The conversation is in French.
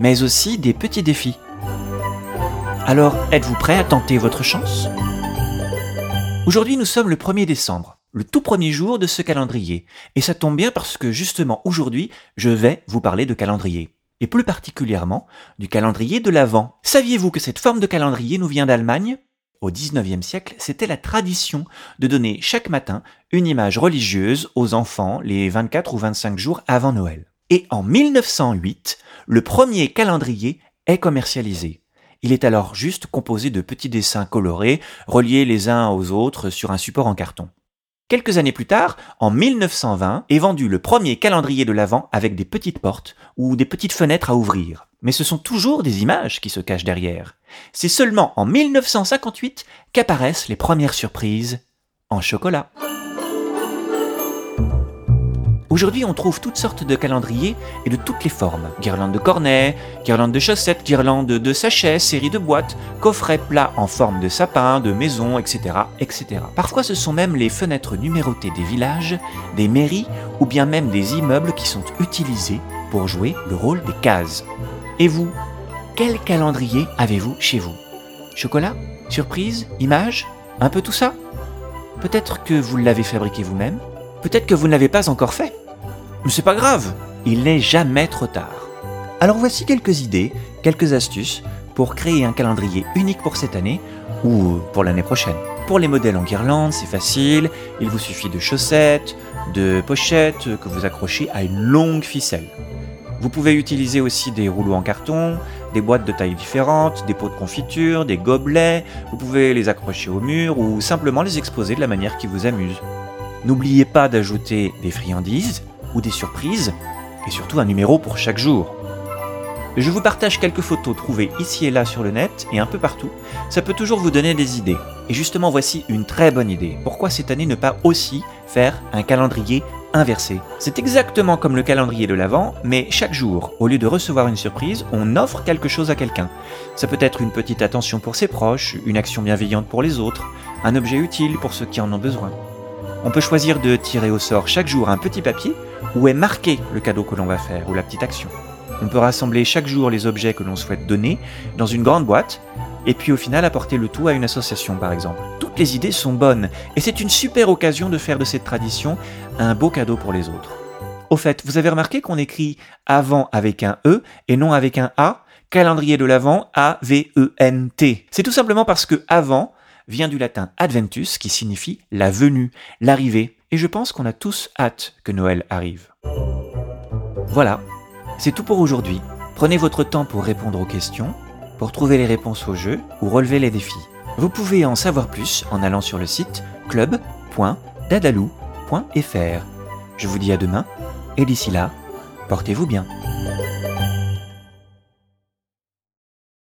mais aussi des petits défis. Alors, êtes-vous prêt à tenter votre chance? Aujourd'hui, nous sommes le 1er décembre, le tout premier jour de ce calendrier. Et ça tombe bien parce que justement aujourd'hui, je vais vous parler de calendrier. Et plus particulièrement du calendrier de l'Avent. Saviez-vous que cette forme de calendrier nous vient d'Allemagne? Au 19e siècle, c'était la tradition de donner chaque matin une image religieuse aux enfants les 24 ou 25 jours avant Noël. Et en 1908, le premier calendrier est commercialisé. Il est alors juste composé de petits dessins colorés, reliés les uns aux autres sur un support en carton. Quelques années plus tard, en 1920, est vendu le premier calendrier de l'Avent avec des petites portes ou des petites fenêtres à ouvrir. Mais ce sont toujours des images qui se cachent derrière. C'est seulement en 1958 qu'apparaissent les premières surprises en chocolat. Aujourd'hui, on trouve toutes sortes de calendriers et de toutes les formes. Guirlandes de cornets, guirlandes de chaussettes, guirlandes de sachets, séries de boîtes, coffrets plats en forme de sapin, de maison, etc., etc. Parfois, ce sont même les fenêtres numérotées des villages, des mairies ou bien même des immeubles qui sont utilisés pour jouer le rôle des cases. Et vous, quel calendrier avez-vous chez vous? Chocolat? Surprise? Image? Un peu tout ça? Peut-être que vous l'avez fabriqué vous-même? Peut-être que vous ne l'avez pas encore fait? Mais c'est pas grave, il n'est jamais trop tard. Alors voici quelques idées, quelques astuces pour créer un calendrier unique pour cette année ou pour l'année prochaine. Pour les modèles en guirlande, c'est facile, il vous suffit de chaussettes, de pochettes que vous accrochez à une longue ficelle. Vous pouvez utiliser aussi des rouleaux en carton, des boîtes de tailles différentes, des pots de confiture, des gobelets, vous pouvez les accrocher au mur ou simplement les exposer de la manière qui vous amuse. N'oubliez pas d'ajouter des friandises, ou des surprises, et surtout un numéro pour chaque jour. Je vous partage quelques photos trouvées ici et là sur le net et un peu partout. Ça peut toujours vous donner des idées. Et justement, voici une très bonne idée. Pourquoi cette année ne pas aussi faire un calendrier inversé? C'est exactement comme le calendrier de l'Avent, mais chaque jour, au lieu de recevoir une surprise, on offre quelque chose à quelqu'un. Ça peut être une petite attention pour ses proches, une action bienveillante pour les autres, un objet utile pour ceux qui en ont besoin. On peut choisir de tirer au sort chaque jour un petit papier où est marqué le cadeau que l'on va faire ou la petite action. On peut rassembler chaque jour les objets que l'on souhaite donner dans une grande boîte et puis au final apporter le tout à une association par exemple. Toutes les idées sont bonnes et c'est une super occasion de faire de cette tradition un beau cadeau pour les autres. Au fait, vous avez remarqué qu'on écrit avant avec un E et non avec un A? Calendrier de l'Avent A-V-E-N-T. C'est tout simplement parce que avant vient du latin adventus qui signifie la venue, l'arrivée, et je pense qu'on a tous hâte que Noël arrive. Voilà, c'est tout pour aujourd'hui. Prenez votre temps pour répondre aux questions, pour trouver les réponses au jeu ou relever les défis. Vous pouvez en savoir plus en allant sur le site club.dadalou.fr. Je vous dis à demain, et d'ici là, portez-vous bien.